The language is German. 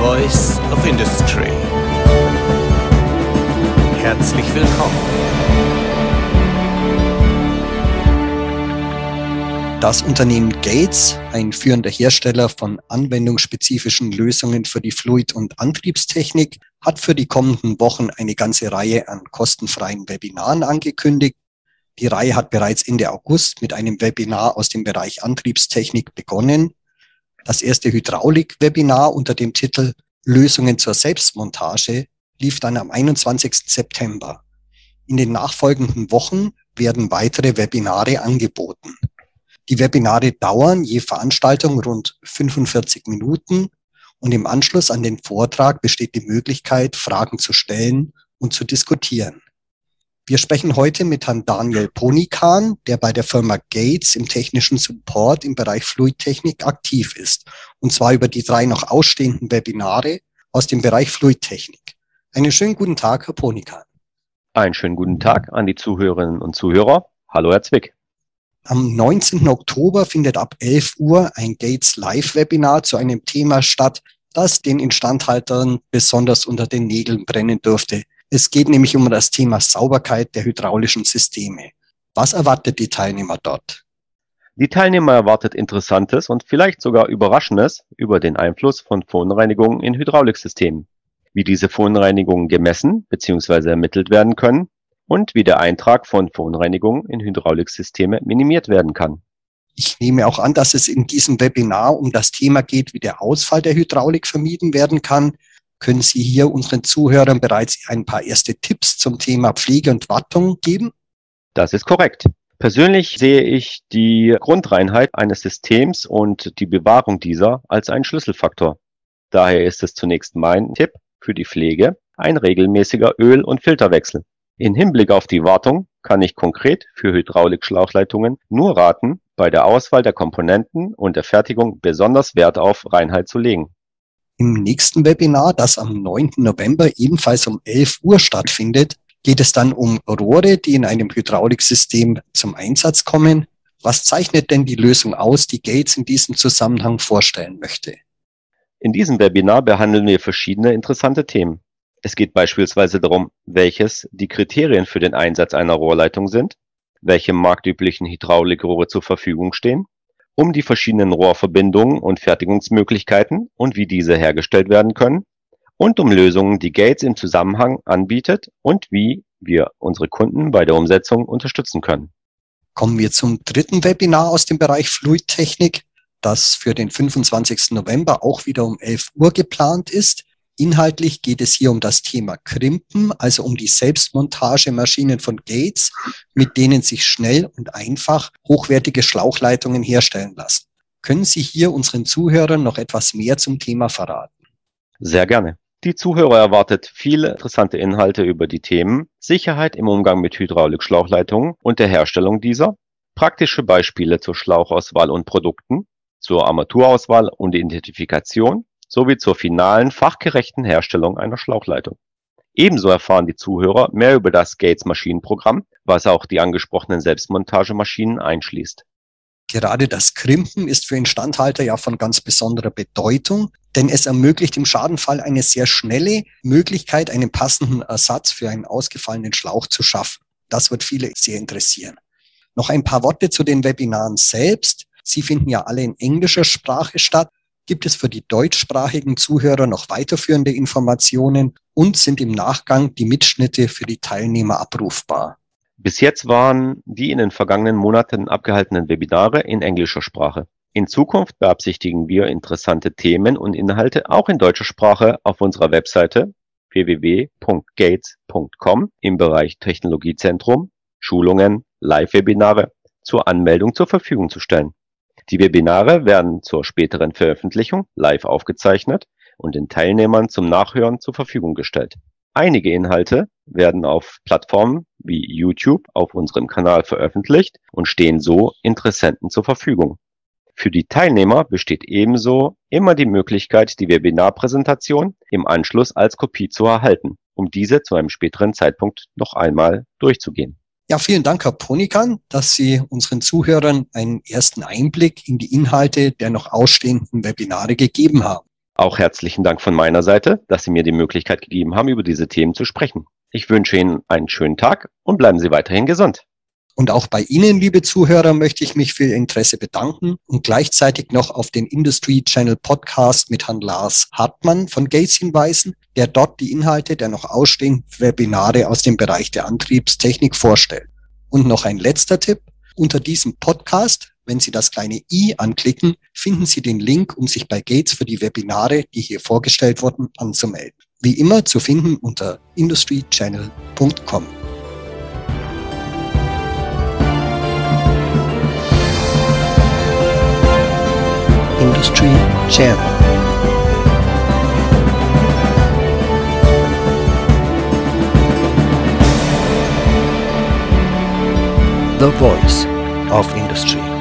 Voice of Industry. Herzlich willkommen. Das Unternehmen Gates, ein führender Hersteller von anwendungsspezifischen Lösungen für die Fluid- und Antriebstechnik, hat für die kommenden Wochen eine ganze Reihe an kostenfreien Webinaren angekündigt. Die Reihe hat bereits Ende August mit einem Webinar aus dem Bereich Antriebstechnik begonnen das erste Hydraulik-Webinar unter dem Titel Lösungen zur Selbstmontage lief dann am 21. September. In den nachfolgenden Wochen werden weitere Webinare angeboten. Die Webinare dauern je Veranstaltung rund 45 Minuten und im Anschluss an den Vortrag besteht die Möglichkeit, Fragen zu stellen und zu diskutieren. Wir sprechen heute mit Herrn Daniel Ponikan, der bei der Firma Gates im technischen Support im Bereich Fluidtechnik aktiv ist. Und zwar über die drei noch ausstehenden Webinare aus dem Bereich Fluidtechnik. Einen schönen guten Tag, Herr Ponikan. Einen schönen guten Tag an die Zuhörerinnen und Zuhörer. Hallo, Herr Zwick. Am 19. Oktober findet ab 11 Uhr ein Gates Live-Webinar zu einem Thema statt, das den Instandhaltern besonders unter den Nägeln brennen dürfte. Es geht nämlich um das Thema Sauberkeit der hydraulischen Systeme. Was erwartet die Teilnehmer dort? Die Teilnehmer erwartet Interessantes und vielleicht sogar Überraschendes über den Einfluss von Phonreinigungen in Hydrauliksystemen wie diese Phonreinigungen gemessen bzw. ermittelt werden können und wie der Eintrag von Phonreinigungen in Hydrauliksysteme minimiert werden kann. Ich nehme auch an, dass es in diesem Webinar um das Thema geht, wie der Ausfall der Hydraulik vermieden werden kann. Können Sie hier unseren Zuhörern bereits ein paar erste Tipps zum Thema Pflege und Wartung geben? Das ist korrekt. Persönlich sehe ich die Grundreinheit eines Systems und die Bewahrung dieser als einen Schlüsselfaktor. Daher ist es zunächst mein Tipp, für die Pflege ein regelmäßiger Öl- und Filterwechsel. In Hinblick auf die Wartung kann ich konkret für Hydraulik-Schlauchleitungen nur raten, bei der Auswahl der Komponenten und der Fertigung besonders Wert auf Reinheit zu legen. Im nächsten Webinar, das am 9. November ebenfalls um 11 Uhr stattfindet, geht es dann um Rohre, die in einem Hydrauliksystem zum Einsatz kommen. Was zeichnet denn die Lösung aus, die Gates in diesem Zusammenhang vorstellen möchte? In diesem Webinar behandeln wir verschiedene interessante Themen. Es geht beispielsweise darum, welches die Kriterien für den Einsatz einer Rohrleitung sind, welche marktüblichen Hydraulikrohre zur Verfügung stehen, um die verschiedenen Rohrverbindungen und Fertigungsmöglichkeiten und wie diese hergestellt werden können und um Lösungen, die Gates im Zusammenhang anbietet und wie wir unsere Kunden bei der Umsetzung unterstützen können. Kommen wir zum dritten Webinar aus dem Bereich Fluidtechnik das für den 25. November auch wieder um 11 Uhr geplant ist. Inhaltlich geht es hier um das Thema Krimpen, also um die Selbstmontagemaschinen von Gates, mit denen sich schnell und einfach hochwertige Schlauchleitungen herstellen lassen. Können Sie hier unseren Zuhörern noch etwas mehr zum Thema verraten? Sehr gerne. Die Zuhörer erwartet viele interessante Inhalte über die Themen Sicherheit im Umgang mit Hydraulik-Schlauchleitungen und der Herstellung dieser, praktische Beispiele zur Schlauchauswahl und Produkten, zur Armaturauswahl und Identifikation sowie zur finalen fachgerechten Herstellung einer Schlauchleitung. Ebenso erfahren die Zuhörer mehr über das Gates-Maschinenprogramm, was auch die angesprochenen Selbstmontagemaschinen einschließt. Gerade das Krimpen ist für Instandhalter ja von ganz besonderer Bedeutung, denn es ermöglicht im Schadenfall eine sehr schnelle Möglichkeit, einen passenden Ersatz für einen ausgefallenen Schlauch zu schaffen. Das wird viele sehr interessieren. Noch ein paar Worte zu den Webinaren selbst. Sie finden ja alle in englischer Sprache statt. Gibt es für die deutschsprachigen Zuhörer noch weiterführende Informationen und sind im Nachgang die Mitschnitte für die Teilnehmer abrufbar? Bis jetzt waren die in den vergangenen Monaten abgehaltenen Webinare in englischer Sprache. In Zukunft beabsichtigen wir interessante Themen und Inhalte auch in deutscher Sprache auf unserer Webseite www.gates.com im Bereich Technologiezentrum, Schulungen, Live-Webinare zur Anmeldung zur Verfügung zu stellen. Die Webinare werden zur späteren Veröffentlichung live aufgezeichnet und den Teilnehmern zum Nachhören zur Verfügung gestellt. Einige Inhalte werden auf Plattformen wie YouTube auf unserem Kanal veröffentlicht und stehen so Interessenten zur Verfügung. Für die Teilnehmer besteht ebenso immer die Möglichkeit, die Webinarpräsentation im Anschluss als Kopie zu erhalten, um diese zu einem späteren Zeitpunkt noch einmal durchzugehen. Ja, vielen Dank, Herr Ponikan, dass Sie unseren Zuhörern einen ersten Einblick in die Inhalte der noch ausstehenden Webinare gegeben haben. Auch herzlichen Dank von meiner Seite, dass Sie mir die Möglichkeit gegeben haben, über diese Themen zu sprechen. Ich wünsche Ihnen einen schönen Tag und bleiben Sie weiterhin gesund. Und auch bei Ihnen, liebe Zuhörer, möchte ich mich für Ihr Interesse bedanken und gleichzeitig noch auf den Industry Channel Podcast mit Herrn Lars Hartmann von Gates hinweisen, der dort die Inhalte der noch ausstehenden Webinare aus dem Bereich der Antriebstechnik vorstellt. Und noch ein letzter Tipp. Unter diesem Podcast, wenn Sie das kleine i anklicken, finden Sie den Link, um sich bei Gates für die Webinare, die hier vorgestellt wurden, anzumelden. Wie immer zu finden unter industrychannel.com. Industry Channel. The voice of industry.